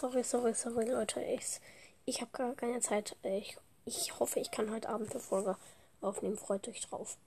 Sorry, sorry, sorry, Leute. Ich, ich habe gar keine Zeit. Ich, ich hoffe, ich kann heute Abend eine Folge aufnehmen. Freut euch drauf.